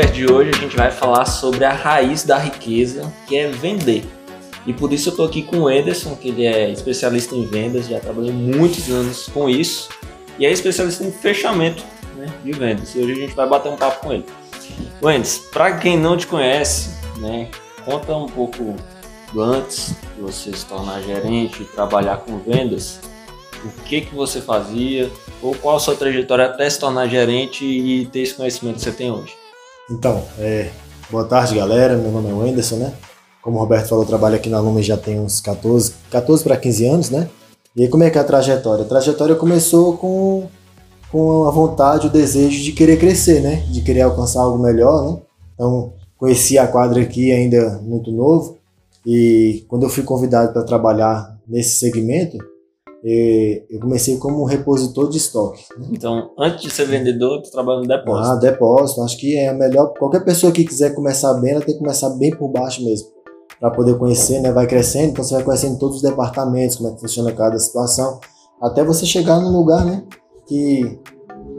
podcast de hoje a gente vai falar sobre a raiz da riqueza, que é vender. E por isso eu estou aqui com o Ederson, que ele é especialista em vendas, já trabalhou muitos anos com isso, e é especialista em fechamento né, de vendas. E hoje a gente vai bater um papo com ele. Wendes, para quem não te conhece, né, conta um pouco do antes de você se tornar gerente e trabalhar com vendas. O que que você fazia ou qual a sua trajetória até se tornar gerente e ter esse conhecimento que você tem hoje? Então, é, boa tarde galera, meu nome é Wenderson, né? Como o Roberto falou, eu trabalho aqui na Lumen já tem uns 14, 14 para 15 anos, né? E aí como é que é a trajetória? A trajetória começou com, com a vontade, o desejo de querer crescer, né? De querer alcançar algo melhor, né? Então, conheci a quadra aqui ainda muito novo e quando eu fui convidado para trabalhar nesse segmento, eu comecei como repositor de estoque. Né? Então, antes de ser vendedor, tu trabalha no depósito. Ah, depósito. Acho que é melhor. Qualquer pessoa que quiser começar bem, ela tem que começar bem por baixo mesmo. Para poder conhecer, né? Vai crescendo, então você vai conhecendo todos os departamentos, como é que funciona cada situação. Até você chegar no lugar, né? Que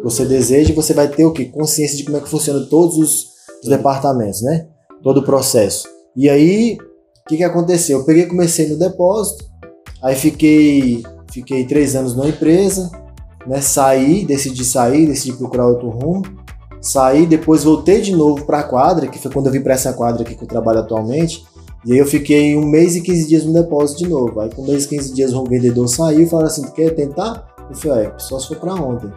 você deseja, você vai ter o que? Consciência de como é que funciona todos os, os departamentos, né? Todo o processo. E aí, o que, que aconteceu? Eu peguei comecei no depósito, aí fiquei Fiquei três anos numa empresa, né? Saí, decidi sair, decidi procurar outro rumo. Saí, depois voltei de novo para a quadra, que foi quando eu vim para essa quadra aqui que eu trabalho atualmente. E aí eu fiquei um mês e 15 dias no depósito de novo. Aí com um mês e 15 dias o vendedor saiu e falou assim, tu quer tentar? Eu falei, é, só se for para ontem.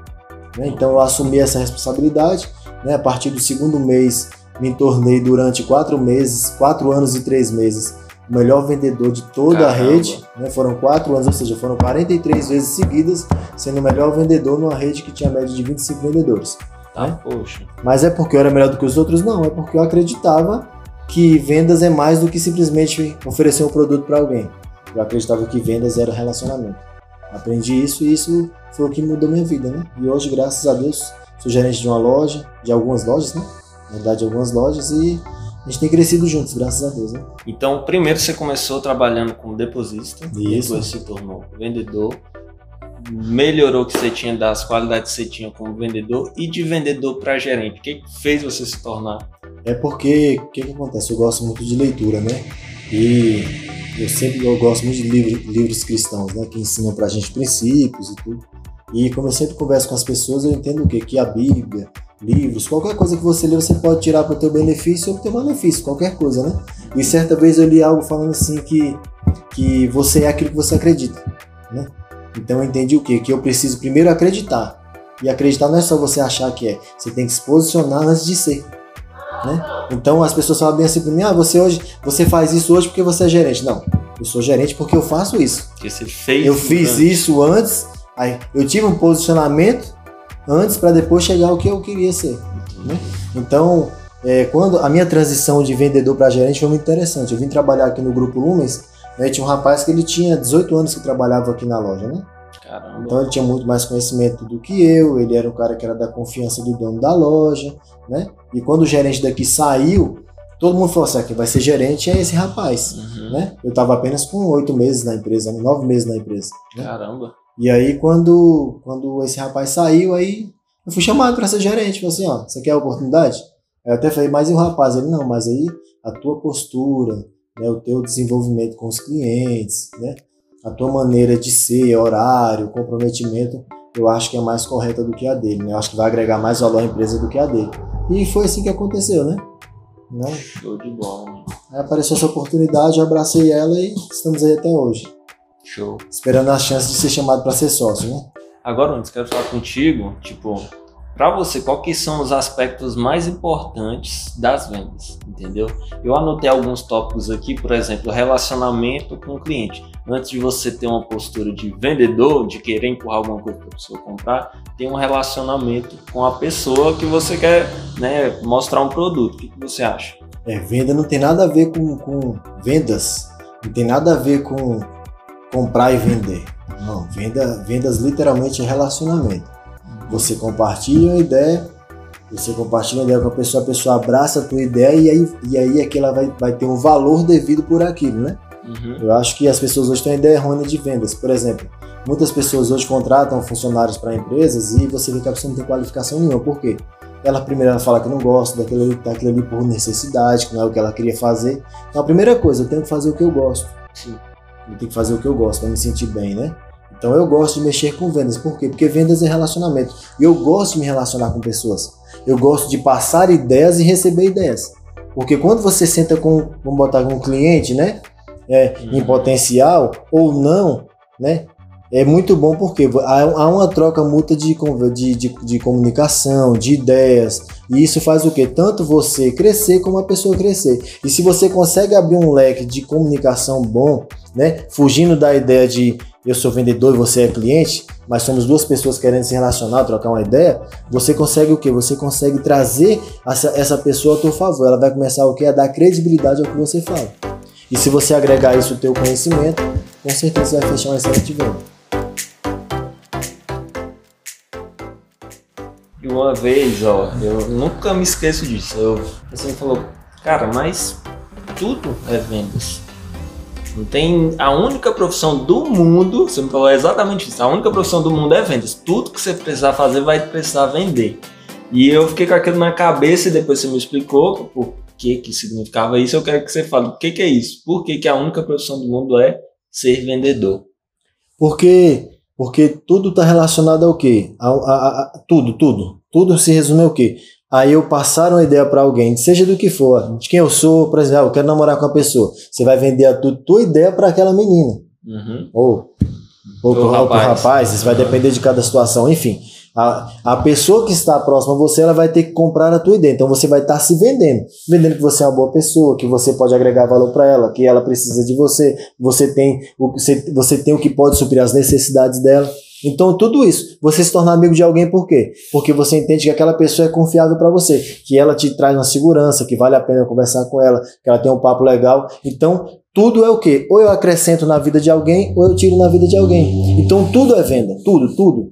Né? Então eu assumi essa responsabilidade. Né? A partir do segundo mês me tornei durante quatro meses, quatro anos e três meses, o melhor vendedor de toda Caramba. a rede. Né? Foram quatro anos, ou seja, foram 43 vezes seguidas, sendo o melhor vendedor numa rede que tinha média de 25 vendedores. Tá, né? poxa. Mas é porque eu era melhor do que os outros? Não, é porque eu acreditava que vendas é mais do que simplesmente oferecer um produto para alguém. Eu acreditava que vendas era relacionamento. Aprendi isso e isso foi o que mudou minha vida, né? E hoje, graças a Deus, sou gerente de uma loja, de algumas lojas, né? Na verdade, de algumas lojas e a gente tem crescido juntos, graças a Deus, né? Então, primeiro você começou trabalhando como deposista, Isso. depois se tornou vendedor, melhorou o que você tinha das qualidades que você tinha como vendedor e de vendedor para gerente. O que fez você se tornar? É porque o que, que acontece? Eu gosto muito de leitura, né? E eu sempre eu gosto muito de livros, livros cristãos, né? Que ensinam pra gente princípios e tudo. E como eu sempre converso com as pessoas, eu entendo o quê? Que a Bíblia, livros, qualquer coisa que você lê, você pode tirar para o teu benefício ou para o teu malefício, qualquer coisa, né? E certa vez eu li algo falando assim que, que você é aquilo que você acredita, né? Então eu entendi o quê? Que eu preciso primeiro acreditar. E acreditar não é só você achar que é, você tem que se posicionar antes de ser. Né? Então as pessoas falam bem assim para mim: ah, você hoje, você faz isso hoje porque você é gerente. Não, eu sou gerente porque eu faço isso. Porque você fez. Eu fiz antes. isso antes, aí eu tive um posicionamento antes para depois chegar ao que eu queria ser. Né? Então, é, quando a minha transição de vendedor para gerente foi muito interessante. Eu vim trabalhar aqui no Grupo Lumens, né, tinha um rapaz que ele tinha 18 anos que trabalhava aqui na loja, né? Caramba. Então ele tinha muito mais conhecimento do que eu, ele era um cara que era da confiança do dono da loja, né? E quando o gerente daqui saiu, todo mundo falou assim, ah, que vai ser gerente é esse rapaz, uhum. né? Eu estava apenas com oito meses na empresa, nove meses na empresa. Né? Caramba. E aí, quando, quando esse rapaz saiu, aí eu fui chamado para ser gerente. Falei assim: ó, você quer a oportunidade? Aí eu até falei, mas e o rapaz? Ele, não, mas aí a tua postura, né, o teu desenvolvimento com os clientes, né, a tua maneira de ser, horário, comprometimento, eu acho que é mais correta do que a dele. Né? Eu acho que vai agregar mais valor à empresa do que a dele. E foi assim que aconteceu, né? Não? Show de bola. Aí apareceu essa oportunidade, eu abracei ela e estamos aí até hoje. Show. Esperando a chance de ser chamado para ser sócio, né? Agora, antes quero falar contigo, tipo, para você, que são os aspectos mais importantes das vendas, entendeu? Eu anotei alguns tópicos aqui, por exemplo, relacionamento com o cliente. Antes de você ter uma postura de vendedor, de querer empurrar alguma coisa para a pessoa comprar, tem um relacionamento com a pessoa que você quer né, mostrar um produto. O que, que você acha? É, venda não tem nada a ver com, com vendas, não tem nada a ver com comprar e vender. Não, venda, vendas literalmente é relacionamento. Você compartilha uma ideia, você compartilha uma ideia com a pessoa, a pessoa abraça a tua ideia e aí, e aí aquela vai, vai ter um valor devido por aquilo, né? Uhum. Eu acho que as pessoas hoje têm uma ideia errônea de vendas. Por exemplo, muitas pessoas hoje contratam funcionários para empresas e você vê que a pessoa não tem qualificação nenhuma. Por quê? ela primeiro ela fala que não gosta daquilo, daquilo ali por necessidade, que não é o que ela queria fazer. Então a primeira coisa, eu tenho que fazer o que eu gosto. Sim. Eu tenho que fazer o que eu gosto para me sentir bem, né? Então eu gosto de mexer com vendas. Por quê? Porque vendas é relacionamento. E eu gosto de me relacionar com pessoas. Eu gosto de passar ideias e receber ideias. Porque quando você senta com, vamos botar com um cliente, né? É, em uhum. potencial ou não, né? É muito bom porque há uma troca mútua de, de, de, de, comunicação, de ideias, e isso faz o que? Tanto você crescer como a pessoa crescer. E se você consegue abrir um leque de comunicação bom, né? Fugindo da ideia de eu sou vendedor e você é cliente, mas somos duas pessoas querendo se relacionar, trocar uma ideia, você consegue o que? Você consegue trazer essa, essa pessoa a teu favor. Ela vai começar o que? A dar credibilidade ao que você fala. E se você agregar isso ao teu conhecimento, com certeza você vai fechar uma excelente venda. Uma vez, ó, eu nunca me esqueço disso. Eu, você falou, cara, mas tudo é vendas. Não tem. A única profissão do mundo, você me falou exatamente isso, a única profissão do mundo é vendas. Tudo que você precisar fazer vai precisar vender. E eu fiquei com aquilo na cabeça e depois você me explicou por que, que significava isso. Eu quero que você fale o que, que é isso. Por que, que a única profissão do mundo é ser vendedor? Porque, porque tudo está relacionado ao quê? A, a, a, tudo, tudo. Tudo se resume ao quê? aí eu passar uma ideia para alguém, seja do que for, de quem eu sou, por exemplo, ah, eu quero namorar com a pessoa, você vai vender a tu, tua ideia para aquela menina. Uhum. Ou, ou para o rapaz, rapaz isso vai depender de cada situação, enfim. A, a pessoa que está próxima a você, ela vai ter que comprar a tua ideia. Então você vai estar se vendendo. Vendendo que você é uma boa pessoa, que você pode agregar valor para ela, que ela precisa de você, você tem, o, você, você tem o que pode suprir as necessidades dela. Então, tudo isso, você se tornar amigo de alguém por quê? Porque você entende que aquela pessoa é confiável para você, que ela te traz uma segurança, que vale a pena conversar com ela, que ela tem um papo legal. Então, tudo é o quê? Ou eu acrescento na vida de alguém, ou eu tiro na vida de alguém. Então, tudo é venda, tudo, tudo.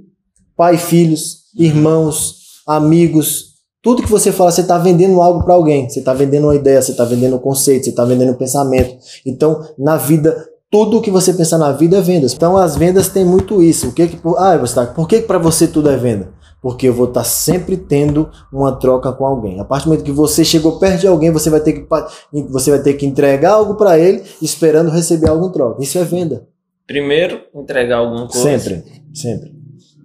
Pai, filhos, irmãos, amigos, tudo que você fala, você está vendendo algo para alguém, você está vendendo uma ideia, você está vendendo um conceito, você está vendendo um pensamento. Então, na vida, tudo que você pensar na vida é vendas. Então as vendas têm muito isso. O que que ah, você tá, por que para você tudo é venda? Porque eu vou estar tá sempre tendo uma troca com alguém. A partir do momento que você chegou perto de alguém, você vai ter que você vai ter que entregar algo para ele, esperando receber algo em troca. Isso é venda. Primeiro, entregar alguma coisa. Sempre, sempre.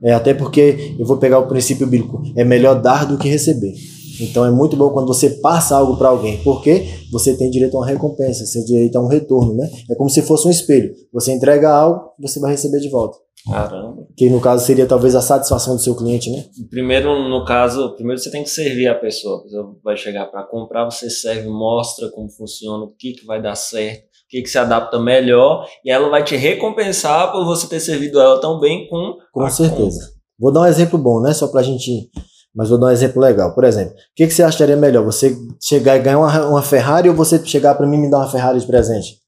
É até porque eu vou pegar o princípio bíblico, é melhor dar do que receber. Então é muito bom quando você passa algo para alguém, porque você tem direito a uma recompensa, você tem direito a um retorno, né? É como se fosse um espelho. Você entrega algo, você vai receber de volta. Caramba. Que no caso seria talvez a satisfação do seu cliente, né? Primeiro, no caso, primeiro você tem que servir a pessoa. A pessoa vai chegar para comprar, você serve, mostra como funciona, o que, que vai dar certo, o que, que se adapta melhor, e ela vai te recompensar por você ter servido ela tão bem com. Com certeza. Compra. Vou dar um exemplo bom, né? Só pra gente mas vou dar um exemplo legal. Por exemplo, o que, que você acharia melhor? Você chegar e ganhar uma, uma Ferrari ou você chegar para mim e me dar uma Ferrari de presente?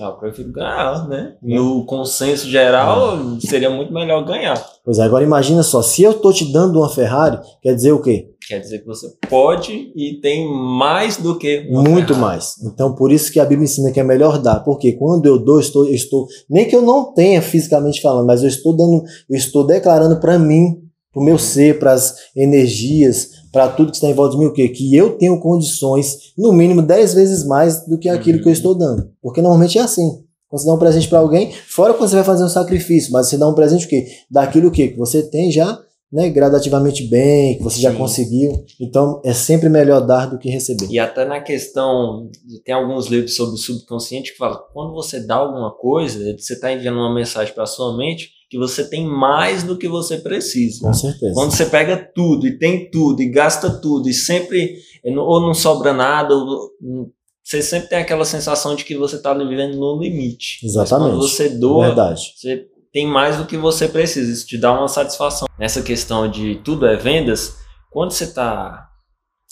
Ah, eu prefiro ganhar, né? No consenso geral, ah. seria muito melhor ganhar. Pois é, agora imagina só, se eu tô te dando uma Ferrari, quer dizer o quê? Quer dizer que você pode e tem mais do que uma Muito Ferrari. mais. Então, por isso que a Bíblia ensina que é melhor dar. Porque quando eu dou, eu estou, eu estou nem que eu não tenha fisicamente falando, mas eu estou dando, eu estou declarando para mim para o meu ser, para as energias, para tudo que está em volta de mim, o quê? Que eu tenho condições, no mínimo 10 vezes mais do que aquilo uhum. que eu estou dando. Porque normalmente é assim. Quando você dá um presente para alguém, fora quando você vai fazer um sacrifício, mas você dá um presente o quê? Daquilo o quê? Que você tem já né, gradativamente bem, que você Sim. já conseguiu. Então é sempre melhor dar do que receber. E até na questão, tem alguns livros sobre o subconsciente que falam, quando você dá alguma coisa, você está enviando uma mensagem para sua mente que você tem mais do que você precisa. Com certeza. Quando você pega tudo e tem tudo e gasta tudo e sempre ou não sobra nada, ou, hum, você sempre tem aquela sensação de que você está vivendo no limite. Exatamente. Mas quando você doa, Verdade. você tem mais do que você precisa. Isso te dá uma satisfação. Nessa questão de tudo é vendas, quando você está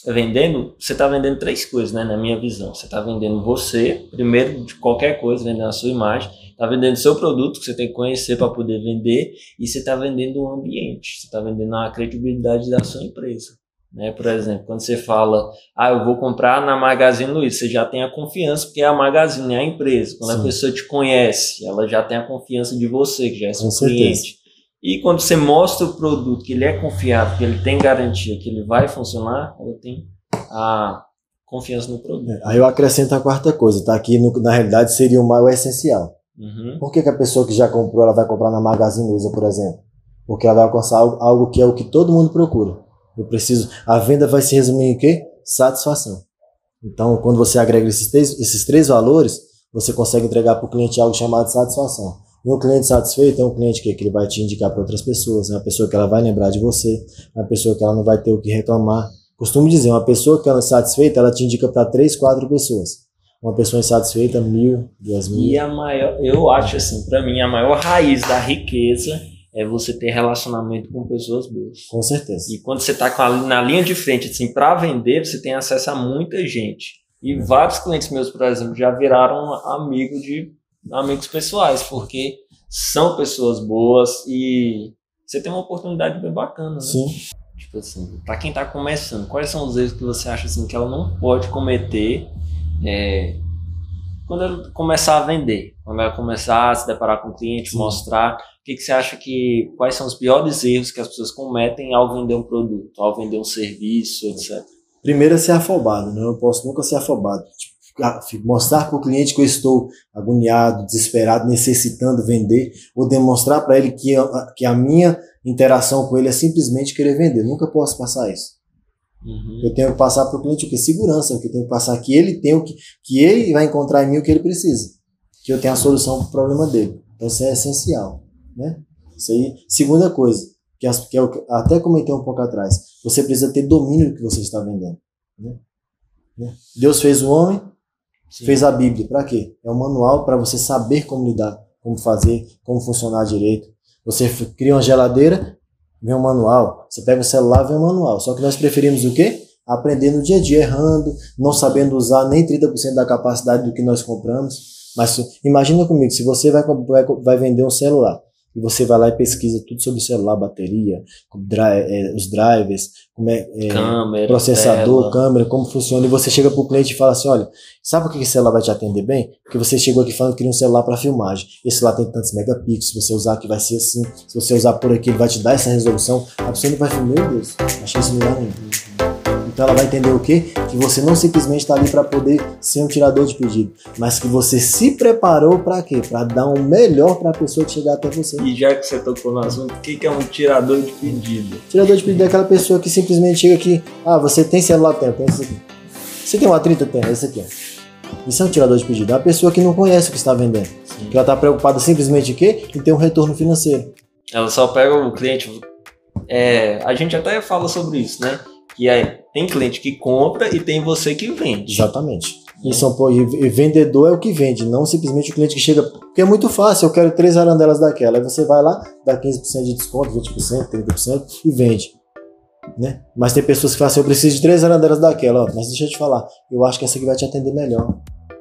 vendendo, você está vendendo três coisas, né? Na minha visão. Você está vendendo você, primeiro de qualquer coisa, vendendo a sua imagem está vendendo seu produto, que você tem que conhecer para poder vender, e você está vendendo o ambiente, você está vendendo a credibilidade da sua empresa. Né? Por exemplo, quando você fala, ah, eu vou comprar na Magazine Luiza, você já tem a confiança, porque é a Magazine, é a empresa. Quando Sim. a pessoa te conhece, ela já tem a confiança de você, que já é seu cliente. E quando você mostra o produto que ele é confiável, que ele tem garantia, que ele vai funcionar, ela tem a confiança no produto. É, aí eu acrescento a quarta coisa, tá? Aqui no, na realidade seria o maior essencial. Uhum. Por que, que, a pessoa que já comprou, ela vai comprar na Magazine Luiza, por exemplo? Porque ela vai alcançar algo, algo que é o que todo mundo procura. Eu preciso. A venda vai se resumir em quê? Satisfação. Então, quando você agrega esses três, esses três valores, você consegue entregar para o cliente algo chamado satisfação. E um cliente satisfeito é um cliente que, que ele vai te indicar para outras pessoas, é uma pessoa que ela vai lembrar de você, é uma pessoa que ela não vai ter o que reclamar. Costumo dizer, uma pessoa que ela é satisfeita, ela te indica para três, quatro pessoas. Uma pessoa insatisfeita, mil, duas mil. E a maior, eu acho assim, para mim, a maior raiz da riqueza é você ter relacionamento com pessoas boas. Com certeza. E quando você está na linha de frente, assim, para vender, você tem acesso a muita gente. E vários clientes meus, por exemplo, já viraram amigo de amigos pessoais, porque são pessoas boas e você tem uma oportunidade bem bacana, né? Sim. Tipo assim, para quem tá começando, quais são os erros que você acha assim que ela não pode cometer é, quando ela começar a vender, quando ela começar a se deparar com o cliente, Sim. mostrar, o que, que você acha que quais são os piores erros que as pessoas cometem ao vender um produto, ao vender um serviço, etc. Primeiro é ser afobado, né? Eu não posso nunca ser afobado. Tipo, mostrar para o cliente que eu estou agoniado, desesperado, necessitando vender, ou demonstrar para ele que, que a minha interação com ele é simplesmente querer vender. Eu nunca posso passar isso. Uhum. Eu tenho que passar para o cliente o que? Segurança, o que eu tenho que passar que ele tem o que, que ele vai encontrar em mim o que ele precisa. Que eu tenha a solução para o problema dele. Então isso é essencial. Né? Isso aí. Segunda coisa, que, as, que eu até comentei um pouco atrás, você precisa ter domínio do que você está vendendo. Né? né? Deus fez o homem, Sim. Fez a Bíblia. Para quê? É um manual para você saber como lidar, como fazer, como funcionar direito. Você cria uma geladeira, vem um manual. Você pega o celular, vem um manual. Só que nós preferimos o quê? Aprender no dia a dia, errando, não sabendo usar nem 30% da capacidade do que nós compramos. Mas imagina comigo, se você vai, vai, vai vender um celular, e você vai lá e pesquisa tudo sobre o celular, bateria, é, os drivers, como é, é câmera, processador, tela. câmera, como funciona, e você chega para o cliente e fala assim, olha, sabe por que esse celular vai te atender bem? Porque você chegou aqui falando que queria um celular para filmagem. Esse lá tem tantos megapixels, se você usar aqui vai ser assim, se você usar por aqui ele vai te dar essa resolução. A pessoa não vai falar, meu Deus, achei isso melhor nenhum. Então ela vai entender o quê? Que você não simplesmente está ali para poder ser um tirador de pedido, mas que você se preparou para quê? Para dar um melhor para a pessoa que chegar até você. E já que você tocou no assunto, o que é um tirador de pedido? Tirador de pedido é aquela pessoa que simplesmente chega aqui, ah, você tem celular, tem, tem esse aqui. Você tem uma 30, tem, esse aqui. Isso é um tirador de pedido. É a pessoa que não conhece o que está vendendo. Sim. Que ela está preocupada simplesmente em quê? Em ter um retorno financeiro. Ela só pega o cliente. É, a gente até fala sobre isso, né? Que é, tem cliente que compra e tem você que vende. Exatamente. E, são, e vendedor é o que vende, não simplesmente o cliente que chega. Porque é muito fácil, eu quero três arandelas daquela. Aí você vai lá, dá 15% de desconto, 20%, 30% e vende. Né? Mas tem pessoas que falam assim, eu preciso de três arandelas daquela, ó, mas deixa eu te falar, eu acho que essa aqui vai te atender melhor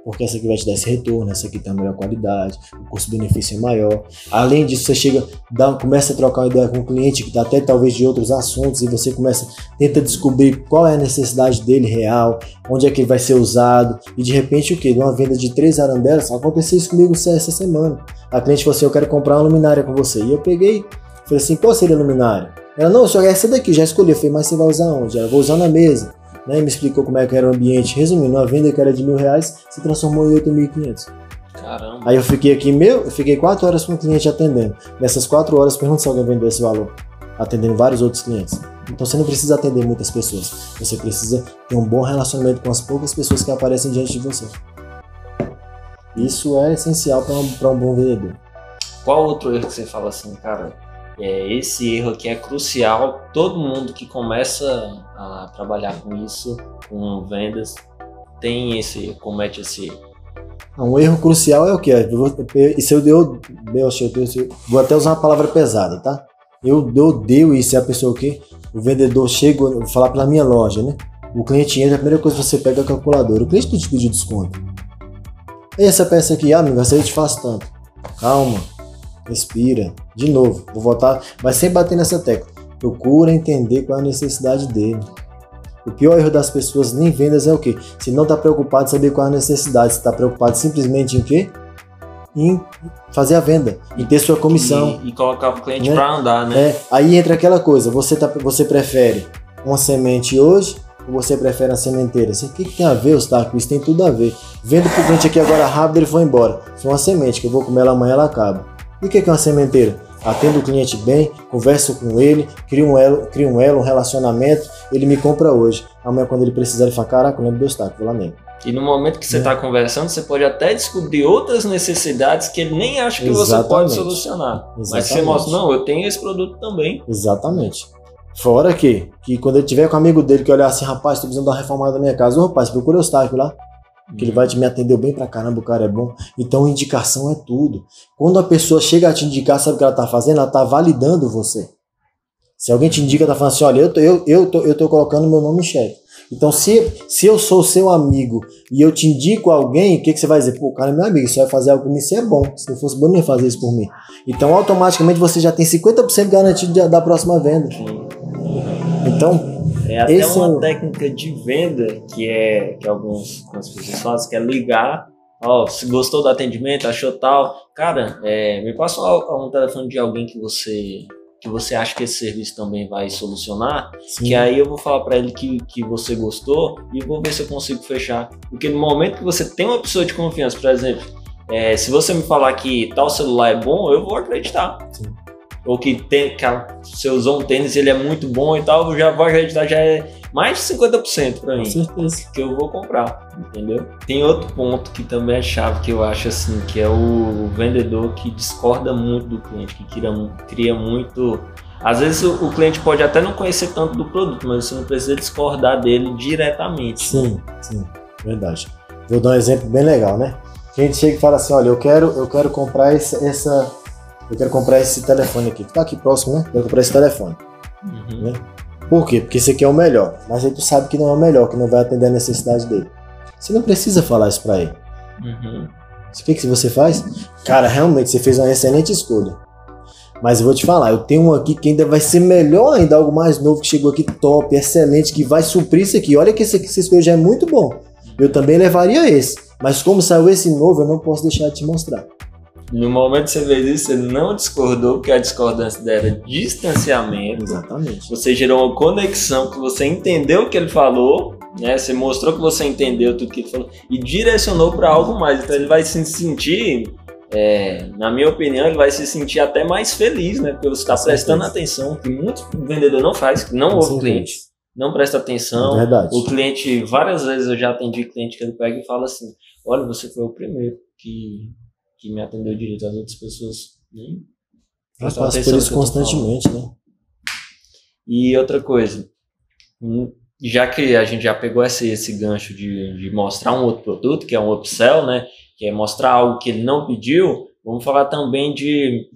porque essa aqui vai te dar esse retorno, essa aqui tem a melhor qualidade, o custo-benefício é maior. Além disso, você chega, dá, começa a trocar uma ideia com o cliente que está até talvez de outros assuntos e você começa, tenta descobrir qual é a necessidade dele real, onde é que ele vai ser usado e de repente o que? Uma venda de três arandelas, aconteceu isso comigo essa semana. A cliente falou assim, eu quero comprar uma luminária com você. E eu peguei, falei assim, qual seria a luminária? Ela, não, só essa daqui, já escolhi. Eu falei, mas você vai usar onde? Eu vou usar na mesa né, me explicou como é que era o ambiente. Resumindo, uma venda que era de mil reais se transformou em 8.500. Caramba. Aí eu fiquei aqui, meu, eu fiquei quatro horas com o cliente atendendo. Nessas quatro horas, pergunta se alguém vendeu esse valor, atendendo vários outros clientes. Então você não precisa atender muitas pessoas. Você precisa ter um bom relacionamento com as poucas pessoas que aparecem diante de você. Isso é essencial para um, um bom vendedor. Qual outro erro que você fala assim, cara? É, esse erro aqui é crucial. Todo mundo que começa a trabalhar com isso, com vendas, tem esse, comete esse erro. Um erro crucial é o que? Isso eu deu, eu vou até usar uma palavra pesada, tá? Eu, odeio isso, é a pessoa que o vendedor chega, vou falar pela minha loja, né? O cliente entra, a primeira coisa que você pega é a calculadora. O cliente não te pediu desconto. E essa peça aqui, ah, amigo, essa eu te faço tanto. Calma, respira. De novo, vou voltar, mas sem bater nessa tecla. Procura entender qual é a necessidade dele. O pior erro das pessoas nem vendas é o quê? Se não está preocupado em saber qual é a necessidade, se está preocupado simplesmente em quê? em fazer a venda, em ter sua comissão. E, e colocar o cliente né? para andar, né? É, aí entra aquela coisa, você, tá, você prefere uma semente hoje ou você prefere a sementeira? O que, que tem a ver, Ostácio? Isso tem tudo a ver. Vendo pro cliente aqui agora rápido, ele foi embora. Foi uma semente, que eu vou comer ela amanhã, ela acaba. E o que é uma sementeira? Atendo o cliente bem, converso com ele, crio um elo, crio um, elo um relacionamento, ele me compra hoje. Amanhã, quando ele precisar, ele fala: Caraca, eu lembro do Ostácio, vou lá mesmo. E no momento que você está é. conversando, você pode até descobrir outras necessidades que ele nem acha que Exatamente. você pode solucionar. Exatamente. Mas você mostra, não, eu tenho esse produto também. Exatamente. Fora que, que quando ele tiver com um amigo dele que olhar assim, rapaz, estou precisando dar uma reformada na minha casa, ô rapaz, procura o Eustáquio lá. Que ele vai te me atender bem pra caramba, o cara é bom. Então, indicação é tudo. Quando a pessoa chega a te indicar, sabe o que ela tá fazendo? Ela tá validando você. Se alguém te indica, tá falando assim, olha, eu tô, eu, eu tô, eu tô colocando meu nome em xeque. Então, se, se eu sou seu amigo e eu te indico alguém, o que, que você vai dizer? Pô, o cara é meu amigo, você vai fazer algo por mim, isso é bom. Se não fosse bom, não ia fazer isso por mim. Então, automaticamente, você já tem 50% garantido da próxima venda. Então, é até Esse uma é... técnica de venda que é que alguns, algumas pessoas fazem, que é ligar. Ó, se gostou do atendimento, achou tal. Cara, é, me passa um, um telefone de alguém que você que você acha que esse serviço também vai solucionar, Sim. que aí eu vou falar para ele que, que você gostou e vou ver se eu consigo fechar. Porque no momento que você tem uma pessoa de confiança, por exemplo, é, se você me falar que tal celular é bom, eu vou acreditar. Sim ou que, tem, que você usou um tênis ele é muito bom e tal, já vou acreditar, já é mais de 50% para mim. Com certeza. Que eu vou comprar, entendeu? Tem outro ponto que também é chave que eu acho assim, que é o vendedor que discorda muito do cliente, que cria, cria muito. Às vezes o, o cliente pode até não conhecer tanto do produto, mas você não precisa discordar dele diretamente. Sim, sim, verdade. Vou dar um exemplo bem legal, né? A gente chega e fala assim, olha, eu quero, eu quero comprar essa, essa eu quero comprar esse telefone aqui, tá aqui próximo, né? Eu quero comprar esse telefone. Uhum. Né? Por quê? Porque esse aqui é o melhor. Mas aí tu sabe que não é o melhor, que não vai atender a necessidade dele. Você não precisa falar isso pra ele. Uhum. O que, que você faz? Cara, realmente você fez uma excelente escolha. Mas eu vou te falar, eu tenho um aqui que ainda vai ser melhor ainda, algo mais novo que chegou aqui top, excelente, que vai suprir isso aqui. Olha que esse aqui você escolheu já é muito bom. Eu também levaria esse. Mas como saiu esse novo, eu não posso deixar de te mostrar. No momento que você fez isso, você não discordou, porque a discordância era distanciamento. Exatamente. Você gerou uma conexão, que você entendeu o que ele falou, né? Você mostrou que você entendeu tudo que ele falou e direcionou para algo mais. Então ele vai se sentir, é, na minha opinião, ele vai se sentir até mais feliz, né? Porque você está prestando atenção, que muitos vendedores não faz, que não ouve o cliente. Não presta atenção. É verdade. O cliente, várias vezes eu já atendi cliente que ele pega e fala assim: Olha, você foi o primeiro que que me atendeu direito. As outras pessoas nem. Eu passo por isso constantemente, né? E outra coisa, hum, já que a gente já pegou esse, esse gancho de, de mostrar um outro produto, que é um upsell, né? Que é mostrar algo que ele não pediu, vamos falar também de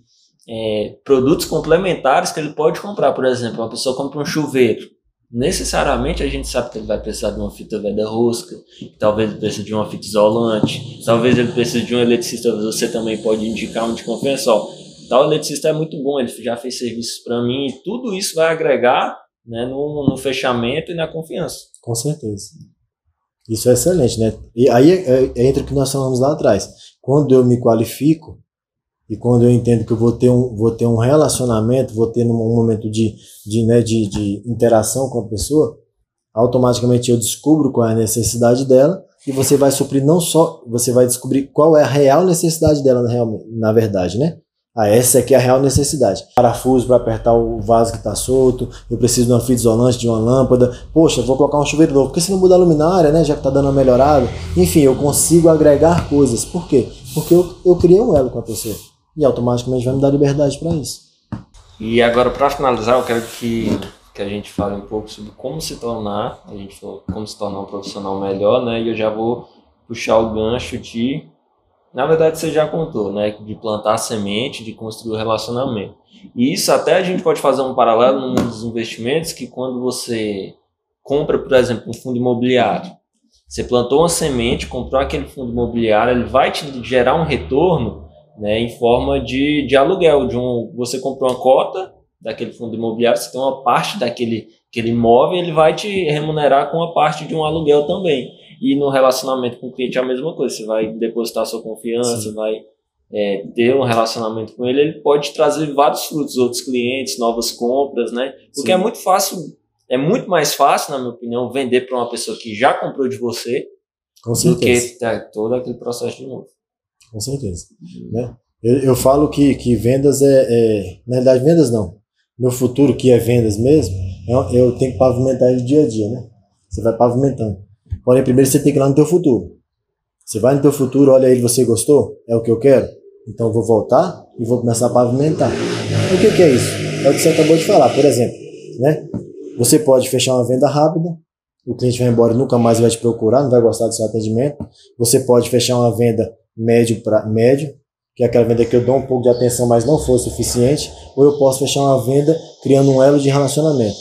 é, produtos complementares que ele pode comprar. Por exemplo, uma pessoa compra um chuveiro necessariamente a gente sabe que ele vai precisar de uma fita veda rosca, talvez ele precise de uma fita isolante, talvez ele precise de um eletricista, você também pode indicar um de confiança, ó, tal eletricista é muito bom, ele já fez serviços para mim, e tudo isso vai agregar né, no, no fechamento e na confiança. Com certeza. Isso é excelente, né? E aí é, é, entre o que nós falamos lá atrás. Quando eu me qualifico, e quando eu entendo que eu vou ter um, vou ter um relacionamento, vou ter um momento de, de, né, de, de interação com a pessoa, automaticamente eu descubro qual é a necessidade dela e você vai suprir não só, você vai descobrir qual é a real necessidade dela na, verdade, né? Ah, essa aqui é a real necessidade. Parafuso para apertar o vaso que está solto, eu preciso de uma fita isolante, de uma lâmpada. Poxa, vou colocar um chuveiro novo. Por que você não muda a luminária, né? Já que está dando uma melhorada. Enfim, eu consigo agregar coisas. Por quê? Porque eu, eu criei um elo com a pessoa e automaticamente vai me dar liberdade para isso. E agora, para finalizar, eu quero que, que a gente fale um pouco sobre como se tornar, a gente falou como se tornar um profissional melhor, né? E eu já vou puxar o gancho de, na verdade, você já contou, né? De plantar semente, de construir o relacionamento. E isso até a gente pode fazer um paralelo nos investimentos que quando você compra, por exemplo, um fundo imobiliário, você plantou uma semente, comprou aquele fundo imobiliário, ele vai te gerar um retorno né, em forma de, de aluguel. De um, você comprou uma cota daquele fundo imobiliário, você tem uma parte daquele aquele imóvel, ele vai te remunerar com a parte de um aluguel também. E no relacionamento com o cliente é a mesma coisa, você vai depositar sua confiança, Sim. vai é, ter um relacionamento com ele, ele pode trazer vários frutos, outros clientes, novas compras, né? Porque Sim. é muito fácil, é muito mais fácil, na minha opinião, vender para uma pessoa que já comprou de você com do que ter todo aquele processo de novo. Com certeza. Né? Eu, eu, falo que, que vendas é, é, Na realidade, vendas não. Meu futuro, que é vendas mesmo, eu, é, eu tenho que pavimentar ele dia a dia, né? Você vai pavimentando. Porém, primeiro você tem que ir lá no teu futuro. Você vai no teu futuro, olha ele, você gostou? É o que eu quero? Então vou voltar e vou começar a pavimentar. O que, que é isso? É o que você acabou de falar, por exemplo. Né? Você pode fechar uma venda rápida, o cliente vai embora e nunca mais vai te procurar, não vai gostar do seu atendimento. Você pode fechar uma venda médio para médio, que é aquela venda que eu dou um pouco de atenção, mas não for suficiente, ou eu posso fechar uma venda criando um elo de relacionamento.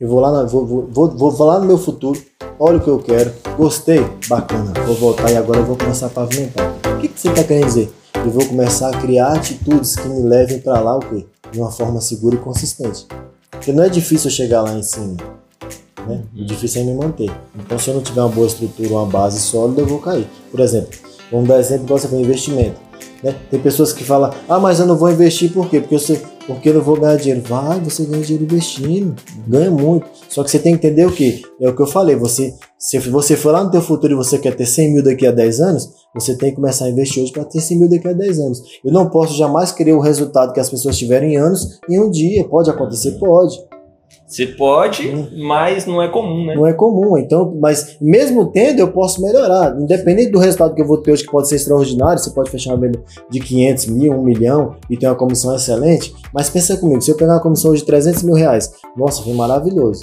Eu vou lá, na, vou, vou, vou, vou lá no meu futuro, olha o que eu quero, gostei, bacana, vou voltar e agora eu vou começar a pavimentar. O que, que você está querendo dizer? Eu vou começar a criar atitudes que me levem para lá o quê? De uma forma segura e consistente. Porque não é difícil chegar lá em cima. Né? O difícil é me manter. Então, se eu não tiver uma boa estrutura, uma base sólida, eu vou cair. Por exemplo, vamos dar exemplo você foi investimento. Né? Tem pessoas que falam, ah, mas eu não vou investir por quê? Porque, você, porque eu não vou ganhar dinheiro. Vai, você ganha dinheiro investindo, ganha muito. Só que você tem que entender o que? É o que eu falei, você, se você for lá no teu futuro e você quer ter 100 mil daqui a 10 anos, você tem que começar a investir hoje para ter 100 mil daqui a 10 anos. Eu não posso jamais querer o resultado que as pessoas tiverem em anos em um dia. Pode acontecer? Pode. Você pode, hum. mas não é comum, né? Não é comum, então, mas mesmo tendo, eu posso melhorar. Independente do resultado que eu vou ter hoje, que pode ser extraordinário, você pode fechar uma venda de 500 mil, 1 milhão e ter uma comissão excelente. Mas pensa comigo, se eu pegar uma comissão de 300 mil reais, nossa, foi maravilhoso.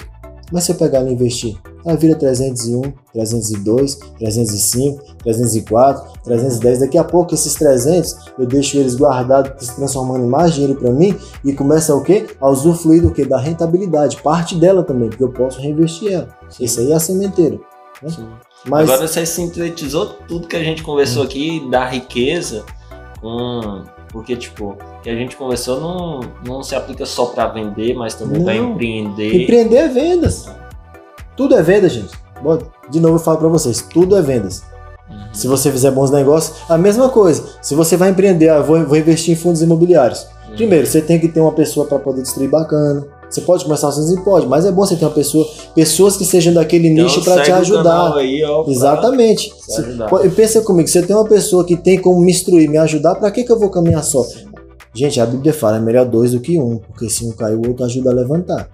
Mas se eu pegar e investir, ela vira 301, 302, 305, 304, 310. Daqui a pouco esses 300 eu deixo eles guardados, se transformando em mais dinheiro para mim e começa o quê? A usufruir do quê? Da rentabilidade, parte dela também, porque eu posso reinvestir ela. Sim. Isso aí é a sementeira. Né? Mas... Agora você sintetizou tudo que a gente conversou hum. aqui da riqueza com porque, tipo, que a gente conversou não, não se aplica só para vender, mas também para empreender. Empreender é vendas. Tudo é venda, gente. De novo eu falo para vocês, tudo é vendas. Uhum. Se você fizer bons negócios, a mesma coisa. Se você vai empreender, ah, vou, vou investir em fundos imobiliários. Uhum. Primeiro, você tem que ter uma pessoa para poder distribuir bacana. Você pode começar sozinho? Pode, mas é bom você ter uma pessoa, pessoas que sejam daquele então, nicho para te ajudar. Aí, ó, Exatamente. Se, pensa comigo, você tem uma pessoa que tem como me instruir, me ajudar, para que, que eu vou caminhar só? Gente, a Bíblia fala, é melhor dois do que um, porque se um cair, o outro ajuda a levantar.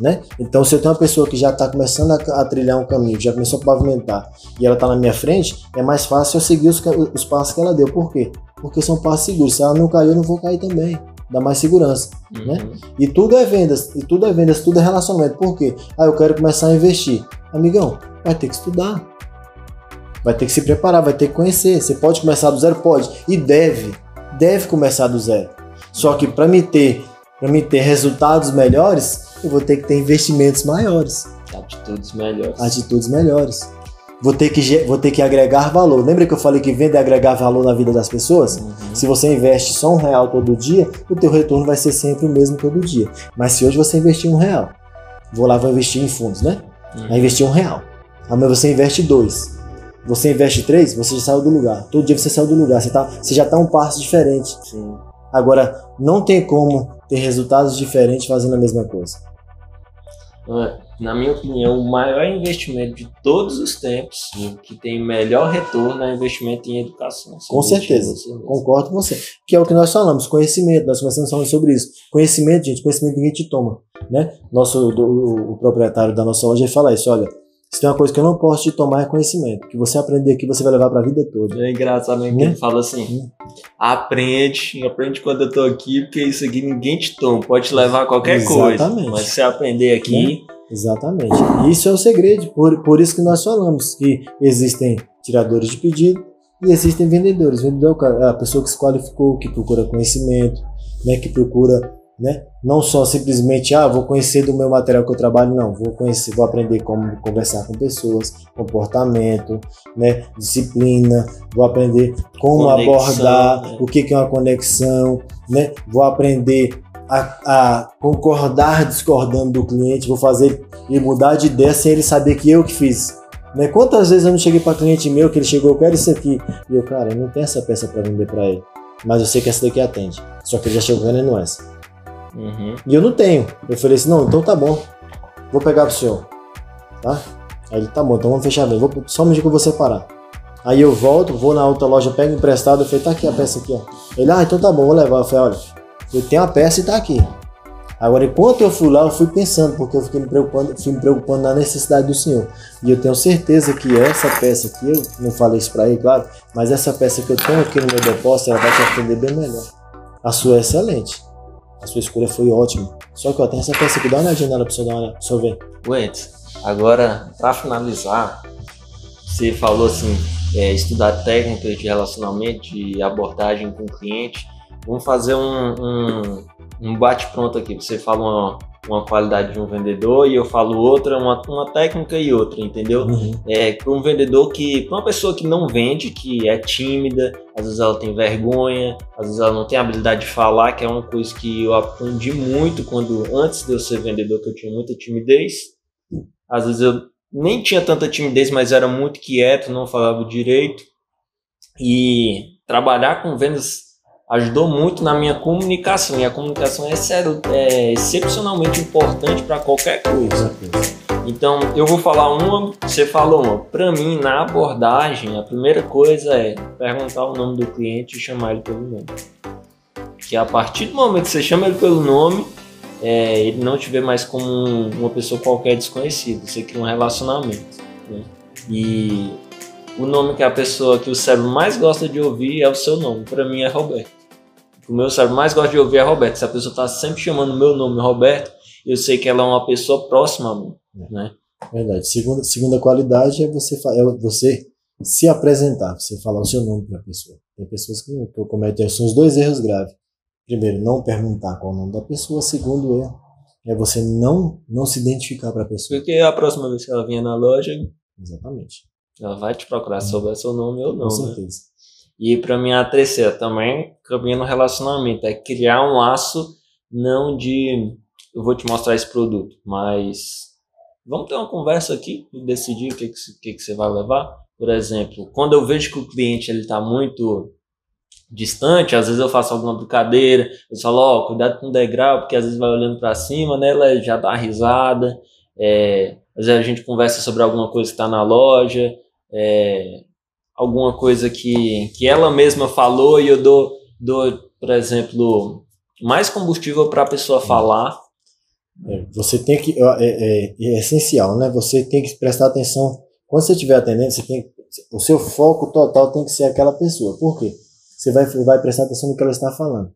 Né? Então, se eu tenho uma pessoa que já está começando a, a, trilhar um caminho, já começou a pavimentar, e ela está na minha frente, é mais fácil eu seguir os, os passos que ela deu. Por quê? Porque são passos seguros. Se ela não caiu, eu não vou cair também dá mais segurança, uhum. né? E tudo é vendas, e tudo é vendas, tudo é relacionamento. Por quê? Ah, eu quero começar a investir. Amigão, vai ter que estudar. Vai ter que se preparar, vai ter que conhecer. Você pode começar do zero? Pode. E deve. Deve começar do zero. Só que para me ter, para me ter resultados melhores, eu vou ter que ter investimentos maiores. Atitudes melhores. Atitudes melhores vou ter que, vou ter que agregar valor. Lembra que eu falei que vender é agregar valor na vida das pessoas? Uhum. Se você investe só um real todo dia, o teu retorno vai ser sempre o mesmo todo dia. Mas se hoje você investir um real, vou lá, vou investir em fundos, né? Uhum. Vai investir um real. Amanhã você investe dois. Você investe três, você já saiu do lugar. Todo dia você saiu do lugar. Você, tá, você já está um passo diferente. Sim. Agora, não tem como ter resultados diferentes fazendo a mesma coisa. É na minha opinião, o maior investimento de todos os tempos, que tem melhor retorno é investimento em educação. Com certeza, concordo com você. Que é o que nós falamos, conhecimento, nós começamos falando sobre isso. Conhecimento, gente, conhecimento ninguém te toma. Né? Nosso, do, o proprietário da nossa loja fala isso, olha, se tem uma coisa que eu não posso te tomar é conhecimento. Que você aprender aqui, você vai levar para a vida toda. É engraçado né? que ele fala assim: hum. aprende, aprende quando eu tô aqui, porque isso aqui ninguém te toma. Pode te levar a qualquer Exatamente. coisa. Mas se você aprender aqui, né? Exatamente. Isso é o segredo. Por, por isso que nós falamos que existem tiradores de pedido e existem vendedores. Vendedor é a pessoa que se qualificou, que procura conhecimento, né, que procura né, não só simplesmente, ah, vou conhecer do meu material que eu trabalho, não, vou conhecer, vou aprender como conversar com pessoas, comportamento, né, disciplina, vou aprender como conexão, abordar, né? o que, que é uma conexão, né, vou aprender a, a, concordar discordando do cliente, vou fazer ele mudar de ideia sem ele saber que eu que fiz. Né? Quantas vezes eu não cheguei para cliente meu que ele chegou, eu quero isso aqui, e eu, cara, eu não tenho essa peça para vender para ele. mas eu sei que essa daqui atende. Só que ele já chegou vendendo essa. Uhum. E eu não tenho. Eu falei assim, não, então tá bom. Vou pegar pro senhor. Tá? Aí ele, tá bom, então vamos fechar bem. Vou, só um dia que eu vou separar. Aí eu volto, vou na outra loja, pego emprestado, eu falei, tá aqui a peça aqui, ó. Ele, ah, então tá bom, vou levar. Eu falei, olha, eu tenho a peça e tá aqui. Agora, enquanto eu fui lá, eu fui pensando, porque eu fiquei me preocupando, fui me preocupando na necessidade do senhor. E eu tenho certeza que essa peça aqui, eu não falei isso para ele, claro, mas essa peça que eu tenho aqui no meu depósito, ela vai te atender bem melhor. A sua é excelente. A sua escolha foi ótima. Só que eu tenho essa peça aqui, dá uma olhadinha nela pra você dar uma pra você ver. Agora, para finalizar, você falou assim, é, estudar técnicas de relacionamento, de abordagem com o cliente. Vamos fazer um, um um bate-pronto aqui. Você fala uma, uma qualidade de um vendedor e eu falo outra, uma, uma técnica e outra, entendeu? Uhum. É, para um vendedor que, para uma pessoa que não vende, que é tímida, às vezes ela tem vergonha, às vezes ela não tem habilidade de falar, que é uma coisa que eu aprendi muito quando, antes de eu ser vendedor, que eu tinha muita timidez. Às vezes eu nem tinha tanta timidez, mas era muito quieto, não falava direito. E trabalhar com vendas ajudou muito na minha comunicação. E a comunicação é, sério, é excepcionalmente importante para qualquer coisa. Então, eu vou falar uma, você falou uma. Para mim, na abordagem, a primeira coisa é perguntar o nome do cliente e chamar ele pelo nome. Que a partir do momento que você chama ele pelo nome, é, ele não te vê mais como uma pessoa qualquer desconhecida. Você cria um relacionamento. Né? E o nome que a pessoa que o cérebro mais gosta de ouvir é o seu nome. Para mim é Roberto. O meu cérebro mais gosta de ouvir é Roberto. Se a pessoa está sempre chamando meu nome Roberto, eu sei que ela é uma pessoa próxima a mim, né? Verdade. Segunda, segunda qualidade é você, é você se apresentar, você falar o seu nome para a pessoa. Tem pessoas que, que cometem são os dois erros graves. Primeiro, não perguntar qual é o nome da pessoa. Segundo erro é você não não se identificar para a pessoa. Porque a próxima vez que ela vier na loja, Exatamente. Ela vai te procurar se souber seu nome ou não. Com né? certeza. E para mim a terceira também caminha no relacionamento, é criar um laço não de eu vou te mostrar esse produto, mas vamos ter uma conversa aqui e decidir o que, que, que, que você vai levar. Por exemplo, quando eu vejo que o cliente ele está muito distante, às vezes eu faço alguma brincadeira, eu falo, ó, oh, cuidado com o degrau, porque às vezes vai olhando para cima, né, ela já dá risada, é, às vezes a gente conversa sobre alguma coisa que está na loja, é, alguma coisa que, que ela mesma falou e eu dou, dou por exemplo, mais combustível para a pessoa falar. É, você tem que. É, é, é, essencial, né? Você tem que prestar atenção. Quando você estiver atendendo, você tem, o seu foco total tem que ser aquela pessoa. Por quê? Você vai, vai prestar atenção no que ela está falando.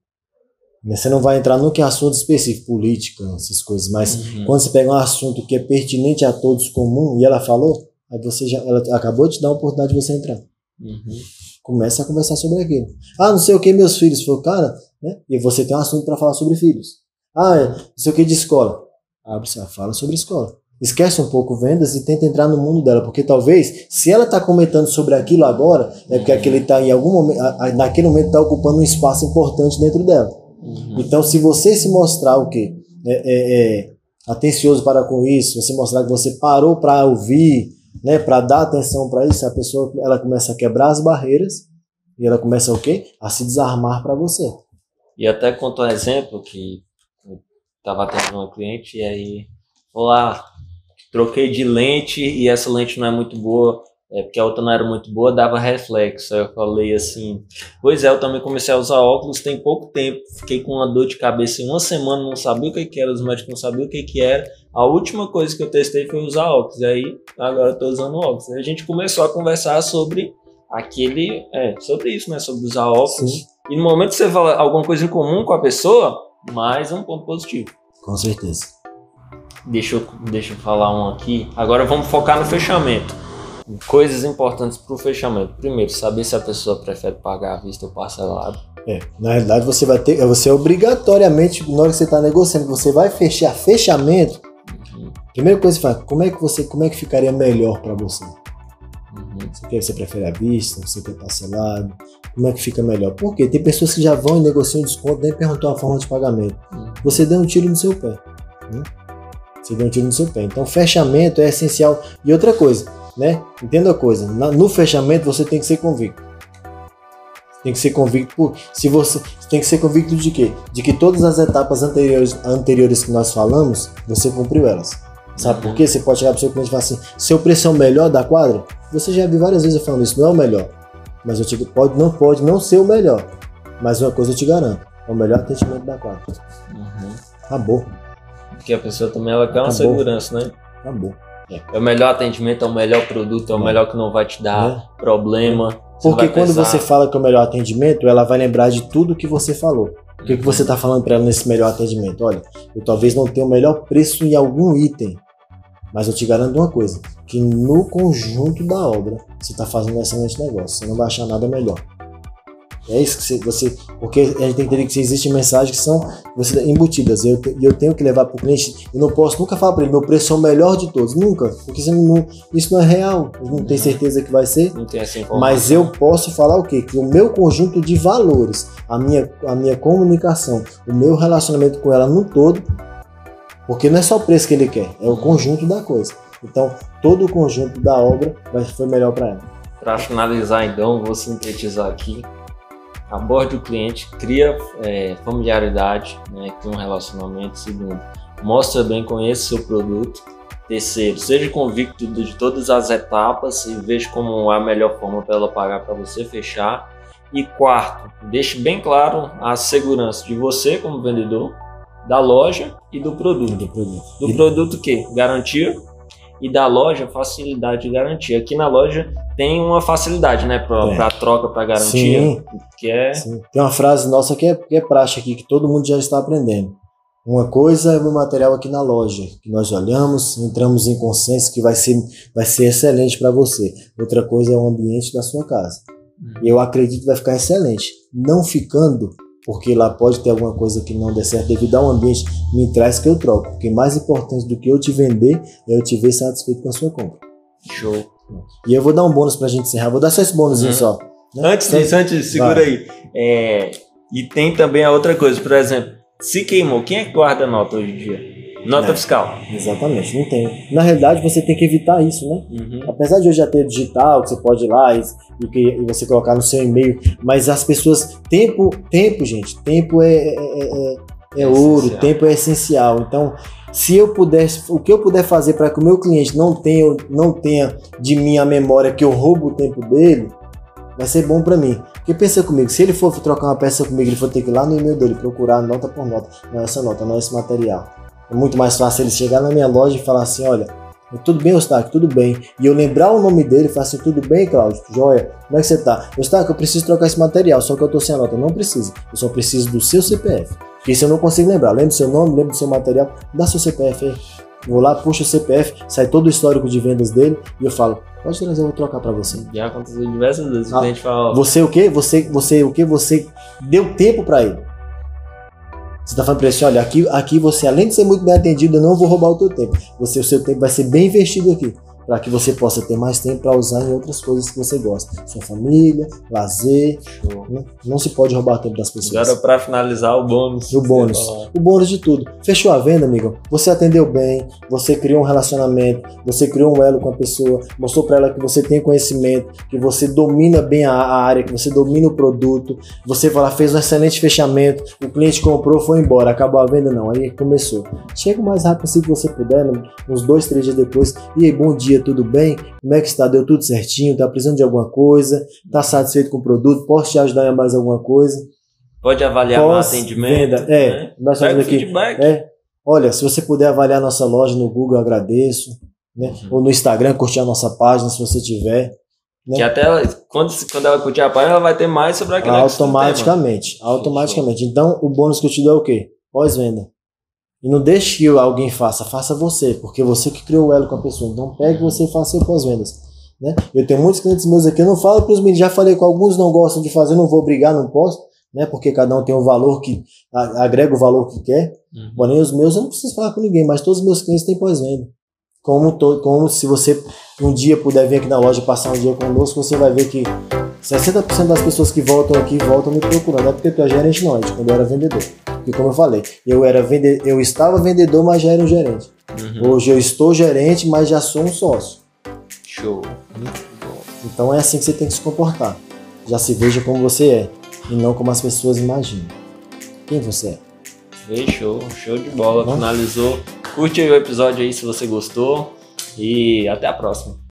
Você não vai entrar no que é assunto específico, política, essas coisas, mas Uhum. quando você pega um assunto que é pertinente a todos comum e ela falou, aí você já, ela acabou de te dar a oportunidade de você entrar. Uhum. Começa a conversar sobre aquilo. Ah, não sei o que, meus filhos. Falei, cara, né? E você tem um assunto para falar sobre filhos. Ah, é, não sei o que de escola. Abre, fala sobre escola. Esquece um pouco vendas e tenta entrar no mundo dela, porque talvez, se ela está comentando sobre aquilo agora, é porque aquele tá em algum momento, a- a- naquele momento está ocupando um espaço importante dentro dela. Uhum. Então, se você se mostrar o quê? É, é, é, atencioso para com isso, você mostrar que você parou para ouvir, né, para dar atenção para isso, a pessoa ela começa a quebrar as barreiras e ela começa o quê? A se desarmar para você. E até contou um exemplo que eu tava atendendo uma cliente e aí ah, troquei de lente e essa lente não é muito boa, é porque a outra não era muito boa, dava reflexo. Aí eu falei assim, pois é, eu também comecei a usar óculos tem pouco tempo, fiquei com uma dor de cabeça em uma semana, não sabia o que, que era, os médicos não sabiam o que, que era. A última coisa que eu testei foi usar óculos, e aí agora eu tô usando óculos. A gente começou a conversar sobre aquele, é, sobre isso, né, sobre usar óculos. Sim. E no momento que você fala alguma coisa em comum com a pessoa, mais um ponto positivo. Com certeza. Deixa eu, deixa eu falar um aqui. Agora vamos focar no fechamento. Coisas importantes para o fechamento. Primeiro, saber se a pessoa prefere pagar à vista ou parcelado. É, na realidade você vai ter, você obrigatoriamente na hora que você está negociando, você vai fechar fechamento. Primeira coisa que você fala, como é que você, como é que ficaria melhor para você? uhum, Você quer, você prefere à vista, você quer parcelado? Como é que fica melhor? Porque tem pessoas que já vão e negociam desconto, nem perguntou a forma de pagamento. uhum. Você deu um tiro no seu pé. né? Você deu um tiro no seu pé. Então, fechamento é essencial. E outra coisa, né? Entenda a coisa. no fechamento você tem que ser convicto. Tem que ser convicto por. Se você tem que ser convicto de quê? De que todas as etapas anteriores, anteriores que nós falamos, você cumpriu elas. Sabe por quê? Você pode chegar pro seu cliente e falar assim: seu preço é o melhor da quadra? Você já viu várias vezes eu falando isso, não é o melhor. Mas eu te, pode, não pode não ser o melhor. Mas uma coisa eu te garanto: é o melhor atendimento da quadra. Uhum. Acabou. Porque a pessoa também ela quer uma Acabou. segurança, né? Acabou. É o melhor atendimento, é o melhor produto, é o É. melhor que não vai te dar problema. Você Porque quando pensar, você fala que é o melhor atendimento, ela vai lembrar de tudo que você falou. O que, que você está falando para ela nesse melhor atendimento? Olha, eu talvez não tenha o melhor preço em algum item, mas eu te garanto uma coisa: que no conjunto da obra você está fazendo um excelente negócio. Você não vai achar nada melhor. É isso que você, Porque a gente tem que entender que existem mensagens que são você, embutidas. E eu, eu tenho que levar para o cliente. Eu não posso nunca falar para ele: meu preço é o melhor de todos. Nunca. Porque não- isso não é real. Eu não tenho certeza que vai ser. Não tem essa informação. Mas eu posso falar o quê? Que o meu conjunto de valores, a minha, a minha comunicação, o meu relacionamento com ela no todo, porque não é só o preço que ele quer, é o conjunto da coisa. Então, todo o conjunto da obra vai, foi melhor para ela. Para finalizar, então, vou sintetizar aqui. Aborde o cliente, cria é, familiaridade, né, cria um relacionamento. Segundo, mostra bem, conheça seu produto. Terceiro, seja convicto de todas as etapas e veja como é a melhor forma para ela pagar para você fechar. E quarto, deixe bem claro a segurança de você como vendedor, da loja e do produto. Do produto. Do produto o quê? Garantia. E da loja, facilidade de garantia. Aqui na loja tem uma facilidade, né? Tem. pra troca, pra garantia. Sim. Que é. Sim. Tem uma frase nossa que é, que é praxe aqui, que todo mundo já está aprendendo. Uma coisa é o material aqui na loja, que nós olhamos, entramos em consenso que vai ser, vai ser excelente para você. Outra coisa é o ambiente da sua casa. E eu acredito que vai ficar excelente. Não ficando, porque lá pode ter alguma coisa que não dê certo devido ao ambiente, me traz que eu troco. Porque mais importante do que eu te vender é eu te ver satisfeito com a sua compra. Show. E eu vou dar um bônus pra gente encerrar. Vou dar só esse bônusinho Uhum. só. né? Antes disso, antes segura Vai. aí. É, e tem também a outra coisa, por exemplo, se queimou, quem é que guarda nota hoje em dia? Nota É. fiscal. Exatamente, não tem. Na realidade, você tem que evitar isso, né? Uhum. Apesar de hoje já ter digital, que você pode ir lá e, e que- e você colocar no seu e-mail, mas as pessoas. Tempo, tempo, gente, tempo é, é, é- é É ouro, essencial. tempo é essencial. Então, se eu pudesse, o que eu puder fazer para que o meu cliente não tenha, não tenha de mim a memória que eu roubo o tempo dele, vai ser bom para mim. Porque pensa comigo, se ele for trocar uma peça comigo, ele for ter que ir lá no e-mail dele procurar nota por nota. Não é essa nota, não é esse material. É muito mais fácil ele chegar na minha loja e falar assim, olha, tudo bem, Eustáquio, tudo bem. E eu lembrar o nome dele e falar assim, tudo bem, Cláudio? Joia, como é que você tá? Eustáquio, eu preciso trocar esse material, só que eu tô sem a nota. Não precisa, eu só preciso do seu CPF. Porque isso eu não consigo lembrar. Lembra do seu nome, lembra do seu material, dá seu CPF aí. Vou lá, puxo o CPF, sai todo o histórico de vendas dele e eu falo, pode trazer, eu vou trocar para você. Já aconteceu diversas vezes. Ah, o cliente fala, Você o quê? Você, você o quê? Você deu tempo para ele. Você tá falando para ele assim, olha, aqui, aqui você, além de ser muito bem atendido, eu não vou roubar o teu tempo. Você, o seu tempo vai ser bem investido aqui. Para que você possa ter mais tempo para usar em outras coisas que você gosta. Sua família, lazer. né? Não se pode roubar tempo das pessoas. Agora pra finalizar o bônus. O bônus. Fala, O bônus de tudo. Fechou a venda, amigo? Você atendeu bem, você criou um relacionamento, você criou um elo com a pessoa, mostrou para ela que você tem conhecimento, que você domina bem a, área, que você domina o produto, você lá, fez um excelente fechamento, o cliente comprou, foi embora, acabou a venda, não. Aí começou. Chega o mais rápido assim que você puder, né? uns dois, três dias depois. E aí, bom dia, tudo bem? Como é que está? Deu tudo certinho? Tá precisando de alguma coisa? Tá satisfeito com o produto? Posso te ajudar em mais alguma coisa? Pode avaliar o atendimento. venda. É, né? nós o aqui. feedback. É. Olha, se você puder avaliar nossa loja no Google, eu agradeço. Né? Uhum. Ou no Instagram, curtir a nossa página, se você tiver. né? Que até ela, quando, quando ela curtir a página, ela vai ter mais sobre assunto, né, automaticamente. Automaticamente. Então, o bônus que eu te dou é o quê? Pós-venda. E não deixe que alguém faça, faça você, porque você que criou o elo com a pessoa. Então, pegue você e faça o pós-vendas. Né? Eu tenho muitos clientes meus aqui, eu não falo para os meninos, já falei com alguns, não gostam de fazer, não vou brigar, não posso, né? porque cada um tem um valor que a- agrega o valor que quer. Uhum. Porém, os meus eu não preciso falar com ninguém, mas todos os meus clientes têm pós-venda. Como, to- como se você um dia puder vir aqui na loja passar um dia conosco, você vai ver que 60% das pessoas que voltam aqui voltam me procurando. É porque tu é gerente, não, é de quando eu era vendedor. Porque como eu falei, eu era vende... eu estava vendedor, mas já era um gerente. Uhum. Hoje eu estou gerente, mas já sou um sócio. Show. Então é assim que você tem que se comportar. Já se veja como você é e não como as pessoas imaginam. Quem você é? Ei, show, show de bola. Finalizou. Curte o episódio aí se você gostou e até a próxima.